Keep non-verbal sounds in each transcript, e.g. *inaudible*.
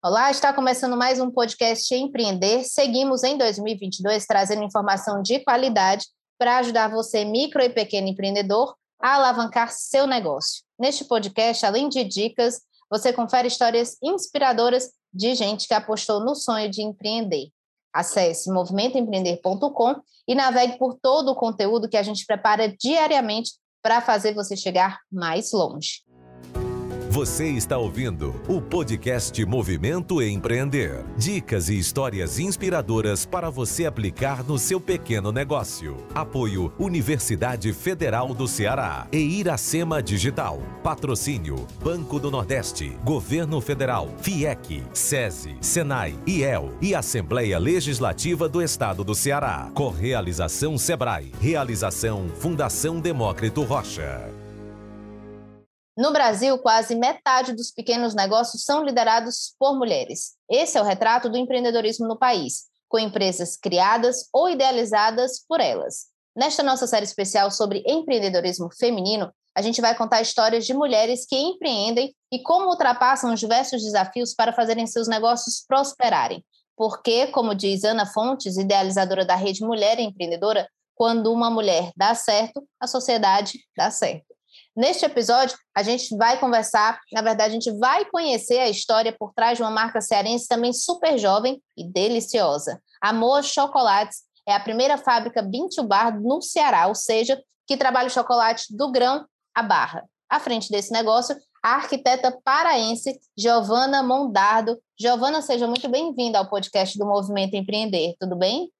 Olá, está começando mais um podcast Empreender. Seguimos em 2022 trazendo informação de qualidade para ajudar você, micro e pequeno empreendedor, a alavancar seu negócio. Neste podcast, além de dicas, você confere histórias inspiradoras de gente que apostou no sonho de empreender. Acesse movimentoempreender.com e navegue por todo o conteúdo que a gente prepara diariamente para fazer você chegar mais longe. Você está ouvindo o podcast Movimento Empreender. Dicas e histórias inspiradoras para você aplicar no seu pequeno negócio. Apoio Universidade Federal do Ceará e Iracema Digital. Patrocínio Banco do Nordeste, Governo Federal, FIEC, SESI, SENAI, IEL e Assembleia Legislativa do Estado do Ceará. Correalização Sebrae. Realização Fundação Demócrito Rocha. No Brasil, quase metade dos pequenos negócios são liderados por mulheres. Esse é o retrato do empreendedorismo no país, com empresas criadas ou idealizadas por elas. Nesta nossa série especial sobre empreendedorismo feminino, a gente vai contar histórias de mulheres que empreendem e como ultrapassam os diversos desafios para fazerem seus negócios prosperarem. Porque, como diz Ana Fontes, idealizadora da Rede Mulher Empreendedora, quando uma mulher dá certo, a sociedade dá certo. Neste episódio, a gente vai conversar, na verdade, a gente vai conhecer a história por trás de uma marca cearense também super jovem e deliciosa. Amor Chocolates é a primeira fábrica Bintu Bar no Ceará, ou seja, que trabalha o chocolate do grão à barra. À frente desse negócio, a arquiteta paraense Giovana Mondardo. Giovana, seja muito bem-vinda ao podcast do Movimento Empreender, tudo bem?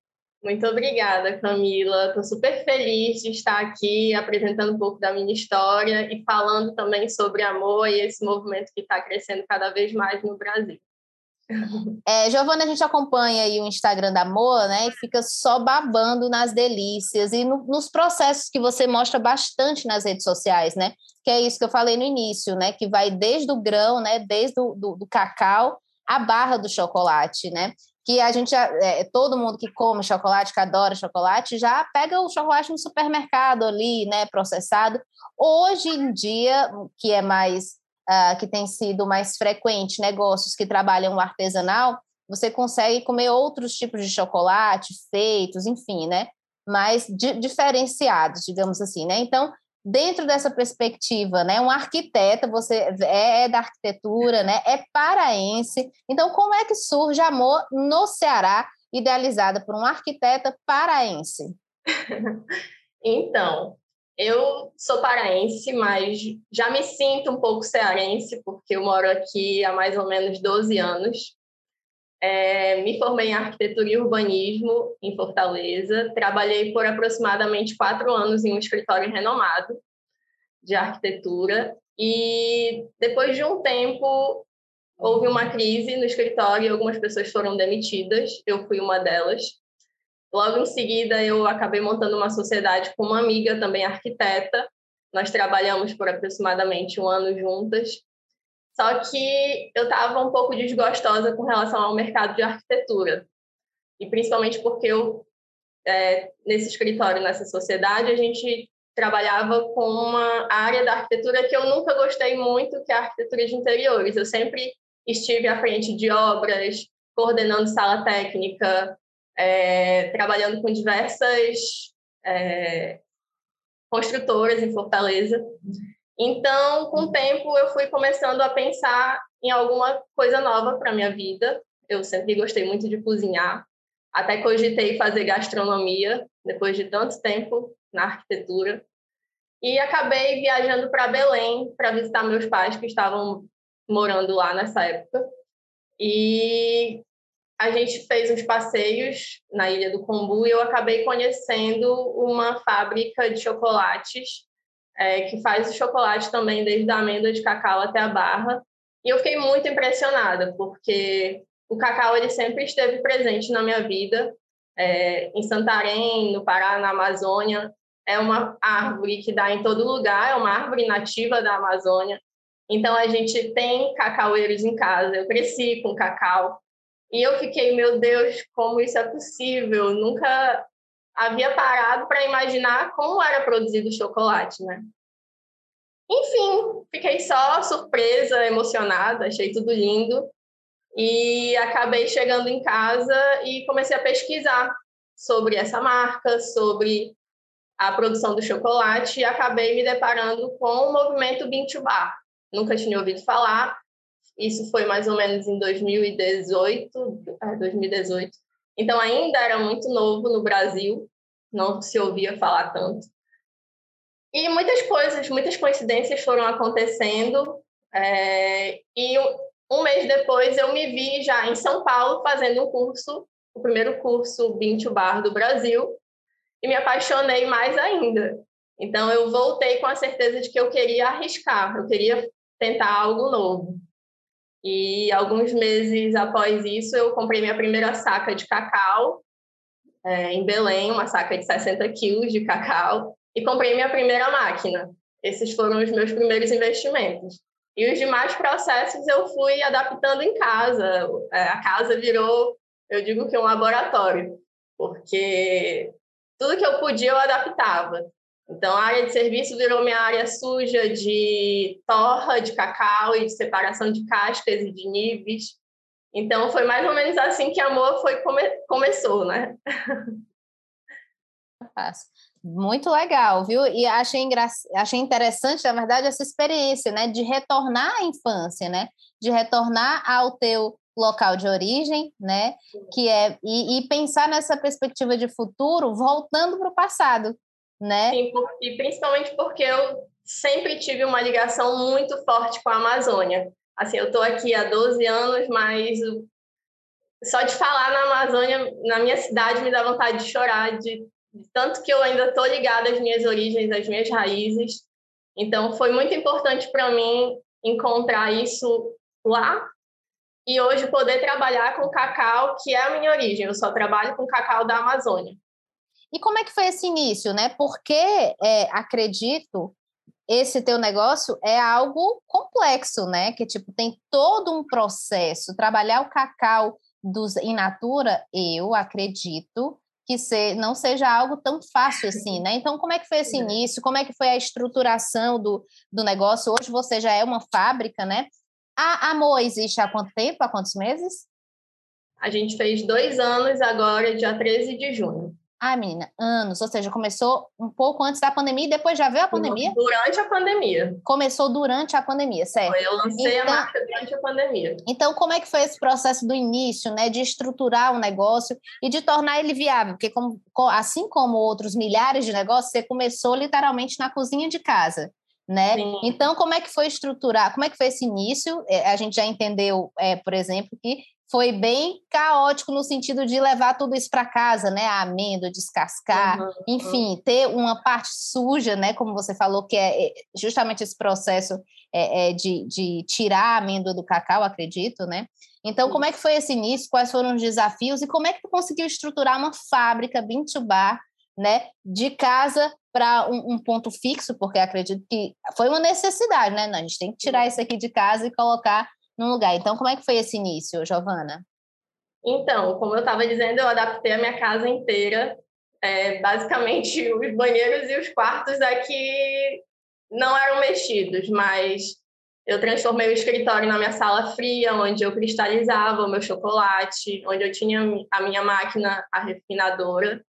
Muito obrigada, Camila. Estou super feliz de estar aqui apresentando um pouco da minha história e falando também sobre amor e esse movimento que está crescendo cada vez mais no Brasil. É, Giovana, a gente acompanha aí o Instagram da Moa, né? E fica só babando nas delícias e no, nos processos que você mostra bastante nas redes sociais, né? Que é isso que eu falei no início, né? Que vai desde o grão, né? Desde o do, do cacau a barra do chocolate, né? Que a gente, é, todo mundo que come chocolate, que adora chocolate, já pega o chocolate no supermercado ali, né, processado. Hoje em dia, que é mais, uh, que tem sido mais frequente, negócios que trabalham o artesanal, você consegue comer outros tipos de chocolate feitos, enfim, né, mais di diferenciados, digamos assim, né. Então, dentro dessa perspectiva, né, um arquiteta, você é, é da arquitetura, né, é paraense. Então, como é que surge Amor no Ceará, idealizada por um arquiteta paraense? *laughs* então, eu sou paraense, mas já me sinto um pouco cearense, porque eu moro aqui há mais ou menos 12 anos. É, me formei em arquitetura e urbanismo em Fortaleza. Trabalhei por aproximadamente quatro anos em um escritório renomado de arquitetura. E depois de um tempo, houve uma crise no escritório e algumas pessoas foram demitidas. Eu fui uma delas. Logo em seguida, eu acabei montando uma sociedade com uma amiga, também arquiteta. Nós trabalhamos por aproximadamente um ano juntas só que eu estava um pouco desgostosa com relação ao mercado de arquitetura. E principalmente porque eu, é, nesse escritório, nessa sociedade, a gente trabalhava com uma área da arquitetura que eu nunca gostei muito, que é a arquitetura de interiores. Eu sempre estive à frente de obras, coordenando sala técnica, é, trabalhando com diversas é, construtoras em Fortaleza. Então, com o tempo, eu fui começando a pensar em alguma coisa nova para minha vida. Eu sempre gostei muito de cozinhar, até cogitei fazer gastronomia depois de tanto tempo na arquitetura. E acabei viajando para Belém para visitar meus pais que estavam morando lá nessa época. E a gente fez uns passeios na Ilha do Combu e eu acabei conhecendo uma fábrica de chocolates é, que faz o chocolate também, desde a amêndoa de cacau até a barra. E eu fiquei muito impressionada, porque o cacau ele sempre esteve presente na minha vida. É, em Santarém, no Pará, na Amazônia, é uma árvore que dá em todo lugar, é uma árvore nativa da Amazônia. Então a gente tem cacaueiros em casa. Eu cresci com cacau. E eu fiquei, meu Deus, como isso é possível? Nunca havia parado para imaginar como era produzido o chocolate, né? Enfim, fiquei só surpresa, emocionada, achei tudo lindo. E acabei chegando em casa e comecei a pesquisar sobre essa marca, sobre a produção do chocolate e acabei me deparando com o movimento Bean to Bar. Nunca tinha ouvido falar. Isso foi mais ou menos em 2018, 2018. Então ainda era muito novo no Brasil, não se ouvia falar tanto. E muitas coisas, muitas coincidências foram acontecendo. É, e um, mês depois eu me vi já em São Paulo fazendo um curso, o primeiro curso Bean to Bar do Brasil, e me apaixonei mais ainda. Então, eu voltei com a certeza de que eu queria arriscar, eu queria tentar algo novo. E alguns meses após isso, eu comprei minha primeira saca de cacau é, em Belém, uma saca de 60 quilos de cacau, e comprei minha primeira máquina. Esses foram os meus primeiros investimentos. E os demais processos eu fui adaptando em casa. É, a casa virou, eu digo que um laboratório, porque tudo que eu podia eu adaptava. Então, a área de serviço virou minha área suja de torra de cacau e de separação de cascas e de nibs. Então, foi mais ou menos assim que a Moa foi come começou, né? *laughs* Muito legal, viu? E achei, engra... achei interessante, na verdade, essa experiência, né? De retornar à infância, né? De retornar ao teu local de origem, né? Que é e, e pensar nessa perspectiva de futuro voltando para o passado, né? Sim, e principalmente porque eu sempre tive uma ligação muito forte com a Amazônia. Assim, eu estou aqui há 12 anos, mas só de falar na Amazônia, na minha cidade, me dá vontade de chorar, de, de tanto que eu ainda estou ligada às minhas origens, às minhas raízes. Então, foi muito importante para mim encontrar isso lá e hoje poder trabalhar com cacau, que é a minha origem. Eu só trabalho com cacau da Amazônia. E como é que foi esse início, né? Porque é, acredito esse teu negócio é algo complexo, né? Que tipo tem todo um processo. Trabalhar o cacau dos in natura, eu acredito que se, não seja algo tão fácil assim, né? Então, como é que foi esse início? Como é que foi a estruturação do, do negócio? Hoje você já é uma fábrica, né? A Amor existe há quanto tempo? Há quantos meses? A gente fez dois anos agora, dia 13 de junho. Ah, menina, anos. Ou seja, começou um pouco antes da pandemia e depois já veio a pandemia? Durante a pandemia. Começou durante a pandemia, certo? Eu lancei então, a marca durante a pandemia. Então, como é que foi esse processo do início, né? De estruturar o negócio e de tornar ele viável? Porque como, assim como outros milhares de negócios, você começou literalmente na cozinha de casa né? Sim. Então, como é que foi estruturar? Como é que foi esse início? É, a gente já entendeu, é, por exemplo, que foi bem caótico no sentido de levar tudo isso para casa, né? A amêndoa, descascar, uhum, enfim, uhum. ter uma parte suja, né? Como você falou, que é, é justamente esse processo é, é de, de tirar a amêndoa do cacau, acredito, né? Então, como é que foi esse início? Quais foram os desafios? E como é que tu conseguiu estruturar uma fábrica, Bintubar, né? De casa para um, um, ponto fixo, porque acredito que foi uma necessidade, né? Não, a gente tem que tirar isso aqui de casa e colocar num lugar. Então, como é que foi esse início, Giovana? Então, como eu estava dizendo, eu adaptei a minha casa inteira. É, basicamente, *laughs* os banheiros e os quartos aqui não eram mexidos, mas eu transformei o escritório na minha sala fria, onde eu cristalizava o meu chocolate, onde eu tinha a minha máquina, a refinadora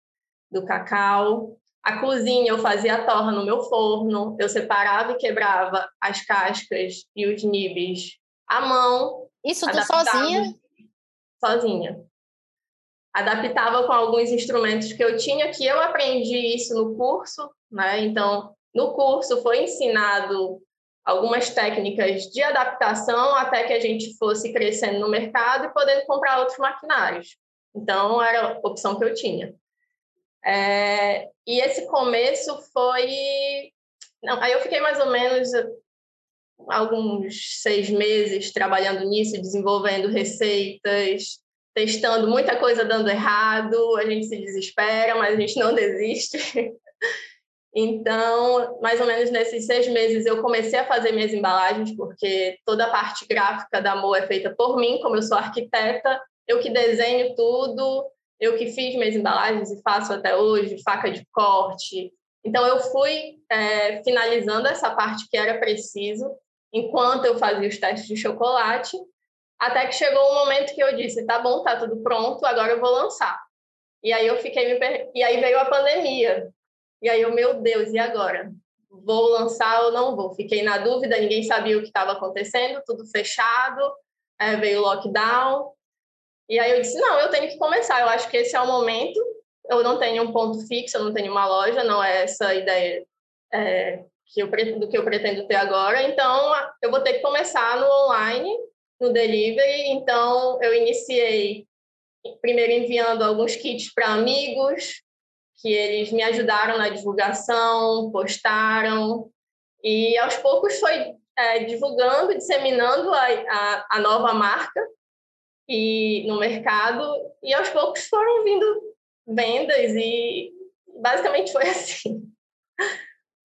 do cacau. A cozinha eu fazia a torra no meu forno, eu separava e quebrava as cascas e os nibs à mão. Isso tu sozinha? Sozinha. Adaptava com alguns instrumentos que eu tinha, que eu aprendi isso no curso, né? Então, no curso foi ensinado algumas técnicas de adaptação até que a gente fosse crescendo no mercado e podendo comprar outros maquinários. Então, era a opção que eu tinha. É, e esse começo foi. Não, aí eu fiquei mais ou menos alguns seis meses trabalhando nisso, desenvolvendo receitas, testando muita coisa dando errado. A gente se desespera, mas a gente não desiste. *laughs* Então, mais ou menos nesses seis meses, eu comecei a fazer minhas embalagens, porque toda a parte gráfica da Mo é feita por mim, como eu sou arquiteta, eu que desenho tudo, eu que fiz minhas embalagens e faço até hoje, faca de corte. Então, eu fui é, finalizando essa parte que era preciso, enquanto eu fazia os testes de chocolate, Até que chegou um momento que eu disse: tá bom, tá tudo pronto, agora eu vou lançar. E aí eu fiquei per... e aí veio a pandemia. E aí eu, meu Deus, e agora? Vou lançar ou não vou? Fiquei na dúvida, ninguém sabia o que estava acontecendo, tudo fechado, é, veio o lockdown. E aí eu disse: não, eu tenho que começar, eu acho que esse é o momento. Eu não tenho um ponto fixo, eu não tenho uma loja, não é essa ideia é, que eu, do que eu pretendo ter agora. Então, eu vou ter que começar no online, no delivery. Então, eu iniciei primeiro enviando alguns kits para amigos, que eles me ajudaram na divulgação, postaram, e aos poucos foi é, divulgando, disseminando a, a, a, nova marca e no mercado, e aos poucos foram vindo vendas, e basicamente foi *laughs* assim.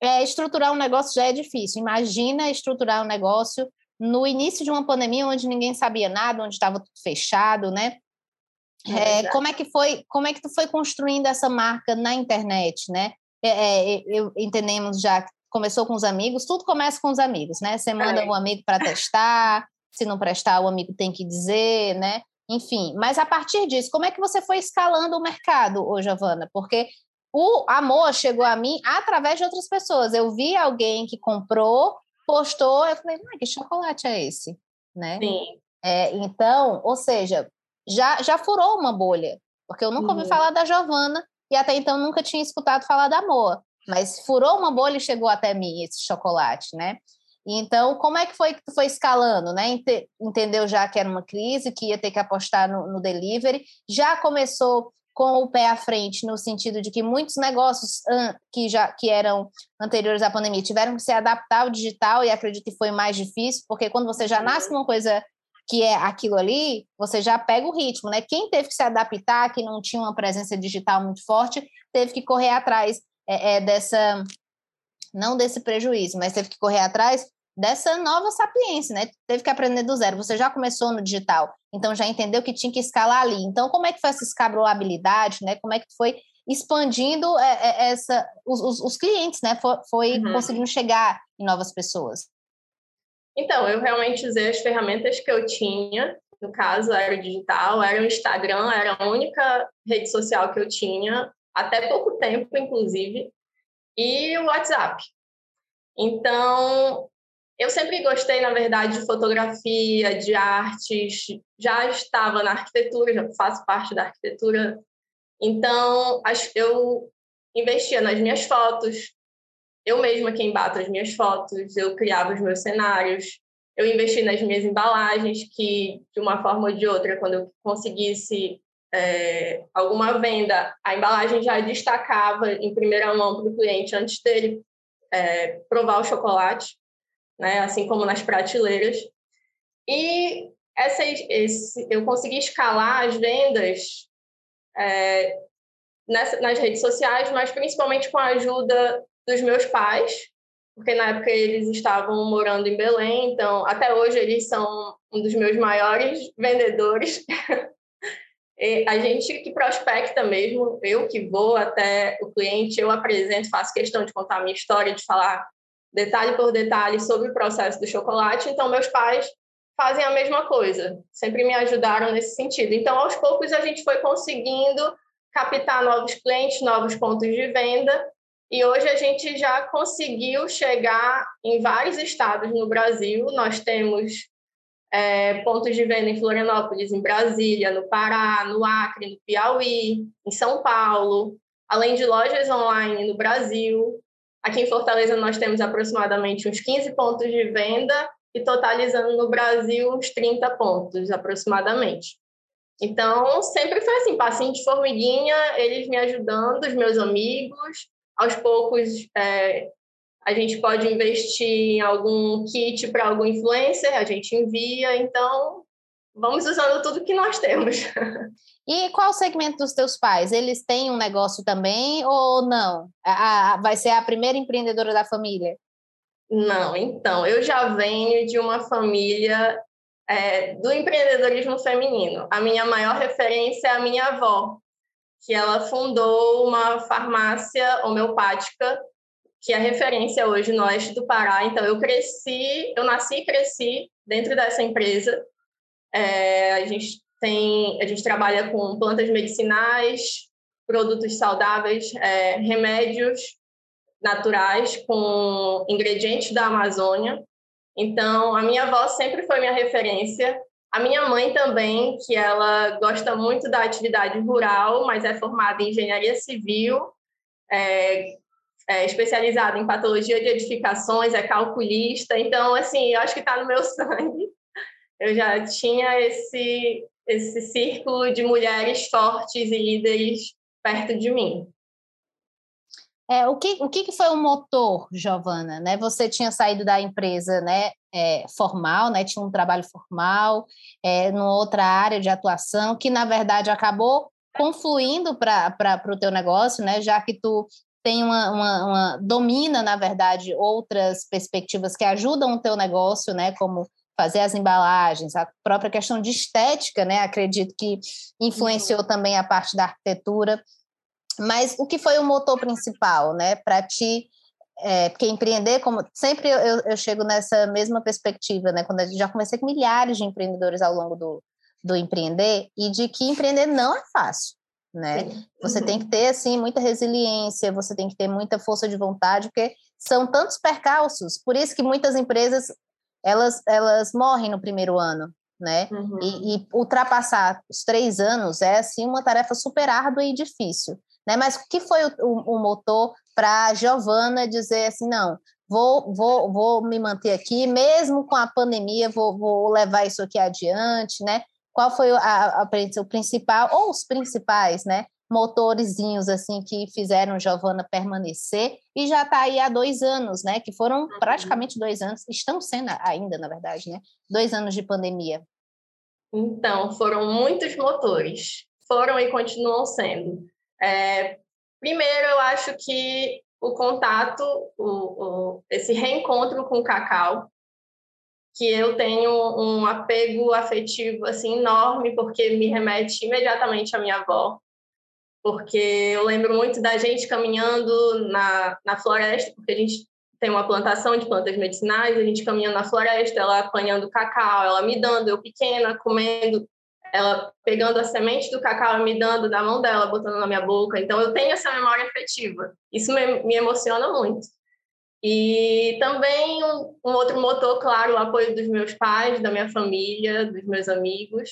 É, estruturar um negócio já é difícil. Imagina estruturar um negócio no início de uma pandemia onde ninguém sabia nada, onde estava tudo fechado, né? É, é como é que foi? Como é que tu foi construindo essa marca na internet, né? É, é eu, entendemos já que começou com os amigos. Tudo começa com os amigos, né? Você manda um amigo para testar. se não prestar, o amigo tem que dizer, né? Enfim, mas a partir disso, como é que você foi escalando o mercado, ô Giovana? Porque o amor chegou a mim através de outras pessoas. Eu vi alguém que comprou, postou, eu falei, ah, que chocolate é esse? Né? Sim. É, então, ou seja, já, já furou uma bolha, porque eu nunca ouvi uhum. falar da Giovana e até então nunca tinha escutado falar da Moa, mas furou uma bolha e chegou até mim esse chocolate, né? Então, como é que foi que tu foi escalando, né? Entendeu já que era uma crise, que ia ter que apostar no, no delivery, já começou com o pé à frente, no sentido de que muitos negócios que já que eram anteriores à pandemia tiveram que se adaptar ao digital e acredito que foi mais difícil, porque quando você já nasce com uma coisa que é aquilo ali, você já pega o ritmo, né? Quem teve que se adaptar, que não tinha uma presença digital muito forte, teve que correr atrás é, é, dessa, não desse prejuízo, mas teve que correr atrás dessa nova sapiência, né? Teve que aprender do zero. Você já começou no digital, então já entendeu que tinha que escalar ali. Então, como é que foi essa escalabilidade, né? Como é que foi expandindo é, é, essa, os, os, os clientes, né? Foi, foi uhum. conseguindo chegar em novas pessoas. Então, eu realmente usei as ferramentas que eu tinha, no caso era o digital, era o Instagram, era a única rede social que eu tinha, até pouco tempo, inclusive, e o WhatsApp. Então, eu sempre gostei, na verdade, de fotografia, de artes, já estava na arquitetura, já faço parte da arquitetura. Então, eu investia nas minhas fotos, eu mesma quem bato as minhas fotos, eu criava os meus cenários, eu investi nas minhas embalagens, que de uma forma ou de outra, quando eu conseguisse é, alguma venda, a embalagem já destacava em primeira mão para o cliente antes dele é, provar o chocolate né? assim como nas prateleiras. E essa, esse, eu consegui escalar as vendas é, nessa, nas redes sociais, mas principalmente com a ajuda dos meus pais, porque na época eles estavam morando em Belém, então até hoje eles são um dos meus maiores vendedores. *laughs* a gente que prospecta mesmo, eu que vou até o cliente, eu apresento, faço questão de contar a minha história, de falar detalhe por detalhe sobre o processo do chocolate. Então, meus pais fazem a mesma coisa, sempre me ajudaram nesse sentido. Então, aos poucos, a gente foi conseguindo captar novos clientes, novos pontos de venda. E hoje a gente já conseguiu chegar em vários estados no Brasil. Nós temos é, pontos de venda em Florianópolis, em Brasília, no Pará, no Acre, no Piauí, em São Paulo, além de lojas online no Brasil. Aqui em Fortaleza nós temos aproximadamente uns 15 pontos de venda e totalizando no Brasil uns 30 pontos aproximadamente. Então, sempre foi assim, de formiguinha, eles me ajudando, os meus amigos. Aos poucos, é, a gente pode investir em algum kit para algum influencer, a gente envia. Então, vamos usando tudo que nós temos. *laughs* E qual o segmento dos teus pais? Eles têm um negócio também ou não? A, a, vai ser a primeira empreendedora da família? Não, então, eu já venho de uma família é, do empreendedorismo feminino. A minha maior referência é a minha avó, que ela fundou uma farmácia homeopática, que é referência hoje no oeste do Pará. Então, eu cresci, eu nasci e cresci dentro dessa empresa É, a gente tem, a gente trabalha com plantas medicinais, produtos saudáveis, é, remédios naturais com ingredientes da Amazônia. Então, a minha avó sempre foi minha referência. A minha mãe também, que ela gosta muito da atividade rural, mas é formada em engenharia civil, é, é especializada em patologia de edificações, é calculista. Então, assim, eu acho que está no meu *laughs* sangue. Eu já tinha esse esse círculo de mulheres fortes e líderes perto de mim. É, o que, o que foi o motor, Giovana? Né? Você tinha saído da empresa né, é, formal, né? tinha um trabalho formal, é, numa outra área de atuação, que na verdade acabou confluindo para o teu negócio, né? já que tu tem uma, uma, uma, domina, na verdade, outras perspectivas que ajudam o teu negócio, né? como fazer as embalagens, a própria questão de estética, né? Acredito que influenciou uhum. também a parte da arquitetura. Mas o que foi o motor principal, né, para ti? É, porque empreender, como sempre eu, eu, chego nessa mesma perspectiva, né? Quando eu já comecei com milhares de empreendedores ao longo do, do empreender e de que empreender não é fácil, né? Você tem que ter assim muita resiliência, você tem que ter muita força de vontade, porque são tantos percalços. Por isso que muitas empresas elas elas morrem no primeiro ano, né? Uhum. E, e, ultrapassar os três anos é assim uma tarefa super árdua e difícil. Né? Mas o que foi o, o, o motor para a Giovana dizer assim, não, vou, vou, vou me manter aqui, mesmo com a pandemia, vou, vou levar isso aqui adiante, né? Qual foi a, a, a, o principal, ou os principais, né? Motorzinhos assim que fizeram Giovana permanecer e já está aí há dois anos, né? Que foram uhum. praticamente dois anos, estão sendo ainda, na verdade, né? Dois anos de pandemia. Então, foram muitos motores, foram e continuam sendo. É, primeiro, eu acho que o contato, o, o, esse reencontro com o cacau, que eu tenho um apego afetivo assim enorme, porque me remete imediatamente à minha avó, porque eu lembro muito da gente caminhando na, na floresta, porque a gente tem uma plantação de plantas medicinais, a gente caminhando na floresta, ela apanhando cacau, ela me dando, eu pequena, comendo ela pegando a semente do cacau me dando da mão dela, botando na minha boca. Então, eu tenho essa memória afetiva. Isso me, me emociona muito. E também um, um, outro motor, claro, o apoio dos meus pais, da minha família, dos meus amigos.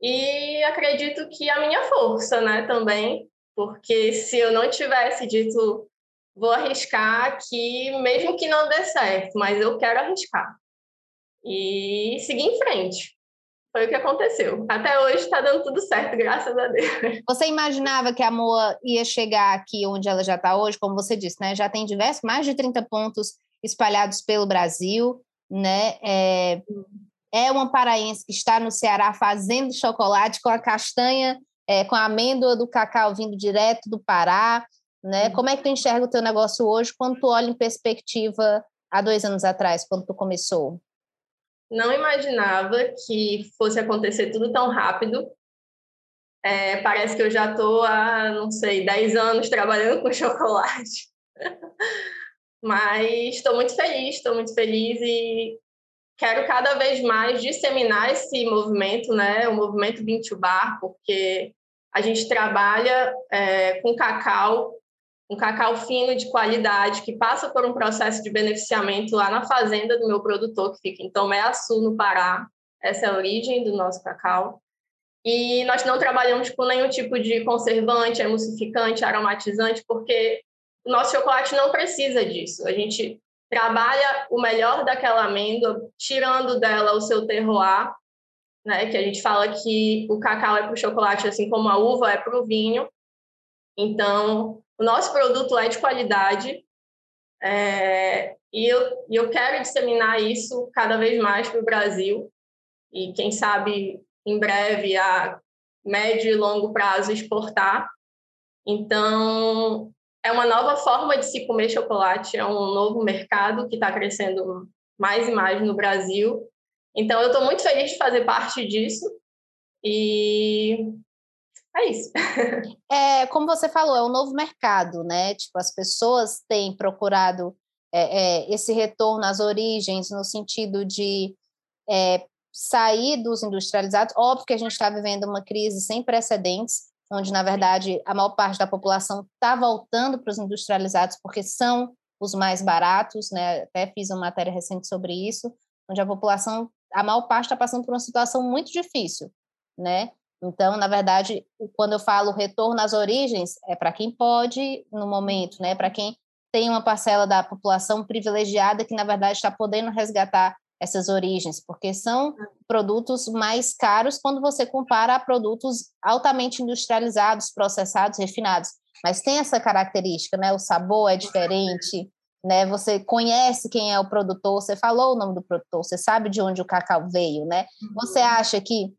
E acredito que a minha força, né, também, porque se eu não tivesse dito vou arriscar aqui, mesmo que não dê certo, mas eu quero arriscar. E seguir em frente. Foi o que aconteceu. Até hoje está dando tudo certo, graças a Deus. Você imaginava que a Moa ia chegar aqui onde ela já está hoje? Como você disse, né? Já tem diversos, mais de 30 pontos espalhados pelo Brasil, né? É, é uma paraense que está no Ceará fazendo chocolate com a castanha, é, com a amêndoa do cacau vindo direto do Pará, né? Como é que tu enxerga o teu negócio hoje quando tu olha em perspectiva há dois anos atrás, quando tu começou? não imaginava que fosse acontecer tudo tão rápido. É, parece que eu já estou há, não sei, 10 anos trabalhando com *laughs* chocolate. Mas estou muito feliz, estou muito feliz e quero cada vez mais disseminar esse movimento, né? O movimento Bar, porque a gente trabalha é, com cacau um cacau fino de qualidade que passa por um processo de beneficiamento lá na fazenda do meu produtor, que fica em Tomé Açu, no Pará. Essa é a origem do nosso cacau. E nós não trabalhamos com nenhum tipo de conservante, emulsificante, aromatizante, porque o nosso chocolate não precisa disso. A gente trabalha o melhor daquela amêndoa, tirando dela o seu terroir, né? Que a gente fala que o cacau é para o chocolate, assim como a uva é para o vinho. Então, o nosso produto é de qualidade é, e, eu, eu quero disseminar isso cada vez mais para o Brasil e, quem sabe, em breve, a médio e longo prazo, exportar. Então, é uma nova forma de se comer chocolate, é um novo mercado que está crescendo mais e mais no Brasil. Então, eu estou muito feliz de fazer parte disso e é isso. *laughs* é, como você falou, é um novo mercado, né? Tipo, as pessoas têm procurado é, é, esse retorno às origens, no sentido de é, sair dos industrializados. Óbvio que a gente está vivendo uma crise sem precedentes, onde, na verdade, a maior parte da população está voltando para os industrializados porque são os mais baratos, né? Até fiz uma matéria recente sobre isso, onde a população, a maior parte está passando por uma situação muito difícil, né? Então, na verdade, quando eu falo retorno às origens, é para quem pode no momento, né? Para quem tem uma parcela da população privilegiada que, na verdade, está podendo resgatar essas origens, porque são produtos mais caros quando você compara a produtos altamente industrializados, processados, refinados. Mas tem essa característica, né? O sabor é diferente, né? Você conhece quem é o produtor, você falou o nome do produtor, você sabe de onde o cacau veio, né? Você uhum. acha que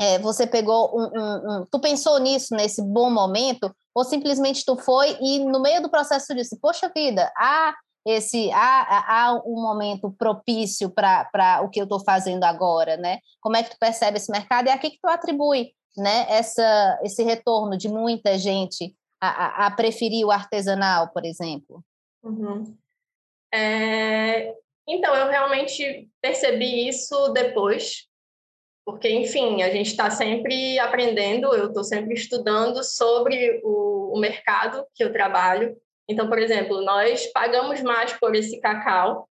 é, você pegou um, um, um, Tu pensou nisso nesse bom momento? Ou simplesmente tu foi e no meio do processo tu disse, poxa vida, há, esse, há, há um momento propício para o que eu estou fazendo agora, né? Como é que tu percebe esse mercado? E a que, que tu atribui né, essa, esse retorno de muita gente a, a, a preferir o artesanal, por exemplo? Uhum. É, então, eu realmente percebi isso depois, porque, enfim, a gente está sempre aprendendo, eu estou sempre estudando sobre o, o, mercado que eu trabalho. Então, por exemplo, nós pagamos mais por esse cacau,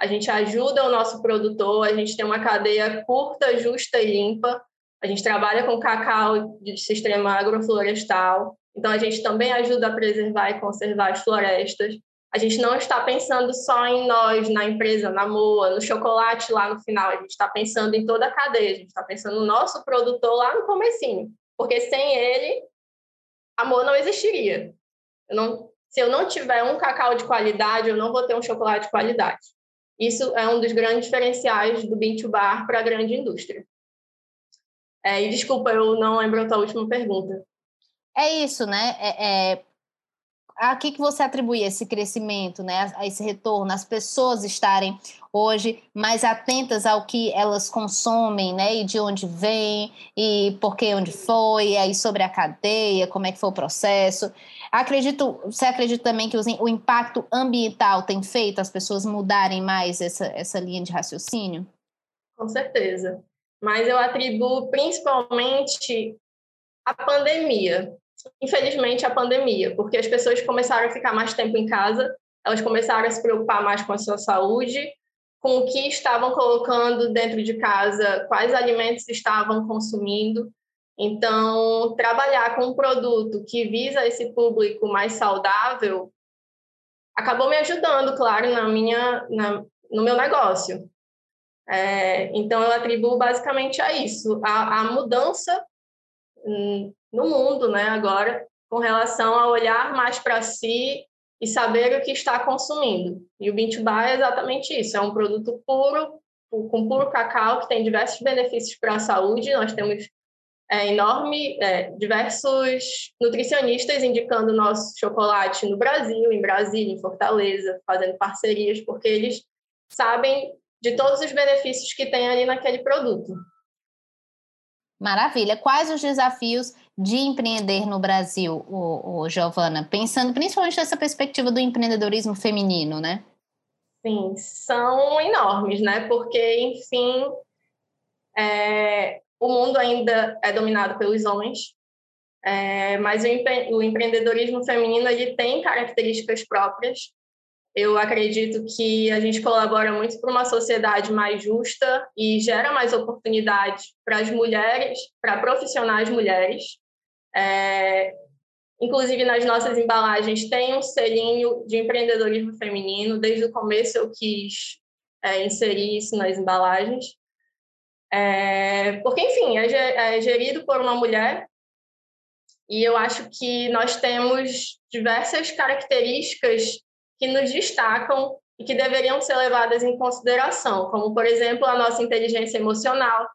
a gente ajuda o nosso produtor, a gente tem uma cadeia curta, justa e limpa, a gente trabalha com cacau de sistema agroflorestal, então a gente também ajuda a preservar e conservar as florestas a gente não está pensando só em nós, na empresa, na Moa, no chocolate lá no final, a gente está pensando em toda a cadeia, a gente está pensando no nosso produtor lá no comecinho, porque sem ele, a Moa não existiria. Eu não, se eu não tiver um cacau de qualidade, eu não vou ter um chocolate de qualidade. Isso é um dos grandes diferenciais do Bean to Bar para a grande indústria. É, e desculpa, eu não lembro a última pergunta. É isso, né? É, é a que, que você atribui esse crescimento, né, a esse retorno, as pessoas estarem hoje mais atentas ao que elas consomem, né, e de onde vem, e por que onde foi, e aí sobre a cadeia, como é que foi o processo. Acredito, você acredita também que o impacto ambiental tem feito as pessoas mudarem mais essa, essa linha de raciocínio? Com certeza. Mas eu atribuo principalmente a pandemia, infelizmente, a pandemia, porque as pessoas começaram a ficar mais tempo em casa, elas começaram a se preocupar mais com a sua saúde, com o que estavam colocando dentro de casa, quais alimentos estavam consumindo. Então, trabalhar com um produto que visa esse público mais saudável acabou me ajudando, claro, na minha, na, no meu negócio. É, então, eu atribuo basicamente a isso, a, a mudança hum, no mundo, né, agora, com relação a olhar mais para si e saber o que está consumindo. E o Bean Bar é exatamente isso, é um produto puro, com puro cacau, que tem diversos benefícios para a saúde. Nós temos é, enorme, é, diversos nutricionistas indicando nosso chocolate no Brasil, em Brasília, em Fortaleza, fazendo parcerias, porque eles sabem de todos os benefícios que tem ali naquele produto. Maravilha. Quais os desafios de empreender no Brasil, o, o Giovana? Pensando principalmente nessa perspectiva do empreendedorismo feminino, né? Sim, são enormes, né? Porque, enfim, é, o mundo ainda é dominado pelos homens, é, mas o, empre o empreendedorismo feminino ele tem características próprias eu acredito que a gente colabora muito para uma sociedade mais justa e gera mais oportunidades para as mulheres, para profissionais mulheres. É, inclusive, nas nossas embalagens tem um selinho de empreendedorismo feminino. Desde o começo eu quis é, inserir isso nas embalagens. É, porque, enfim, é, é gerido por uma mulher e eu acho que nós temos diversas características que nos destacam e que deveriam ser levadas em consideração, como, por exemplo, a nossa inteligência emocional.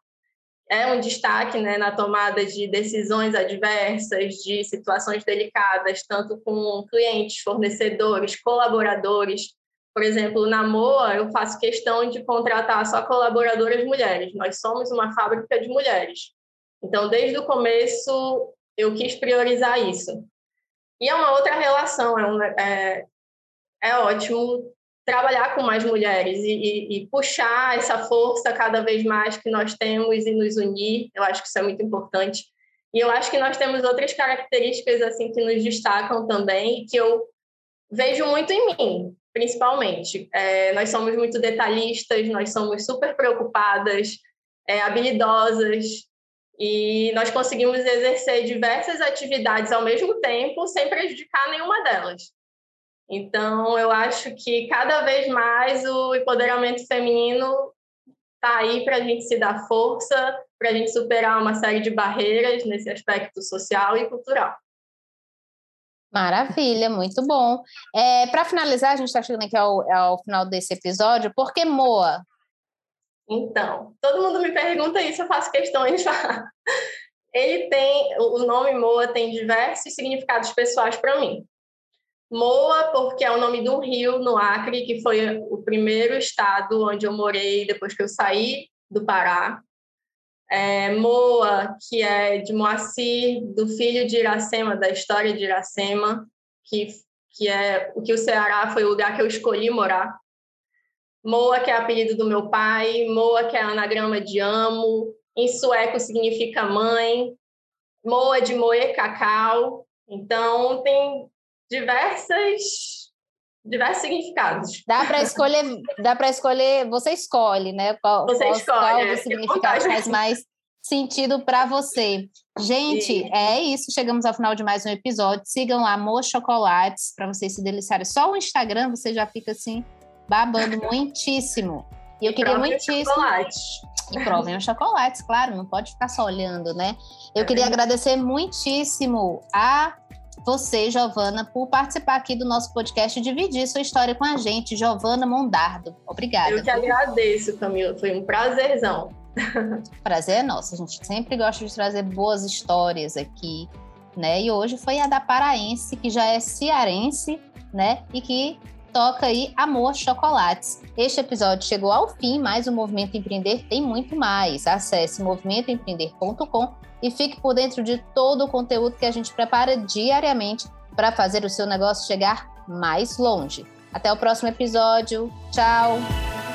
É um destaque né, na tomada de decisões adversas, de situações delicadas, tanto com clientes, fornecedores, colaboradores. Por exemplo, na MOA, eu faço questão de contratar só colaboradoras mulheres. Nós somos uma fábrica de mulheres. Então, desde o começo, eu quis priorizar isso. E é uma outra relação, é, um, é é ótimo trabalhar com mais mulheres e, e, e, puxar essa força cada vez mais que nós temos e nos unir. Eu acho que isso é muito importante. E eu acho que nós temos outras características assim que nos destacam também, que eu vejo muito em mim, principalmente. É, nós somos muito detalhistas, nós somos super preocupadas, é, habilidosas, e nós conseguimos exercer diversas atividades ao mesmo tempo sem prejudicar nenhuma delas. Então, eu acho que cada vez mais o empoderamento feminino está aí para a gente se dar força, para a gente superar uma série de barreiras nesse aspecto social e cultural. Maravilha, muito bom. É, para finalizar, a gente está chegando aqui ao, ao, final desse episódio. Por que Moa? Então, todo mundo me pergunta isso, eu faço questão. Ele tem, o nome Moa tem diversos significados pessoais para mim. Moa, porque é o nome de um rio no Acre, que foi o primeiro estado onde eu morei depois que eu saí do Pará. É, Moa, que é de Moacir, do filho de Iracema, da história de Iracema, que, que é o que o Ceará foi o lugar que eu escolhi morar. Moa, que é apelido do meu pai, Moa, que é anagrama de amo, em sueco significa mãe, Moa de moer cacau. Então, tem diversas diversos significados. Dá para escolher, dá para escolher, você escolhe, né? Qual, você qual, escolhe, qual é, significado faz mais sentido para você. Gente, é isso. Chegamos ao final de mais um episódio. Sigam lá Amor Chocolates para vocês se deliciarem. Só o Instagram você já fica assim babando *laughs* muitíssimo. E eu e queria muitíssimo. Chocolate. E provem os chocolates, claro, não pode ficar só olhando, né? Eu é queria agradecer muitíssimo a você, Giovana, por participar aqui do nosso podcast e dividir sua história com a gente. Giovana Mondardo, obrigada. Eu que agradeço, Camila, foi um prazerzão. *laughs* Prazer é nosso, a gente sempre gosta de trazer boas histórias aqui, né? E hoje foi a da paraense, que já é cearense, né? E que toca aí Amor Chocolates. Este episódio chegou ao fim, mas o Movimento Empreender tem muito mais. Acesse movimentoempreender.com e fique por dentro de todo o conteúdo que a gente prepara diariamente para fazer o seu negócio chegar mais longe. Até o próximo episódio. Tchau!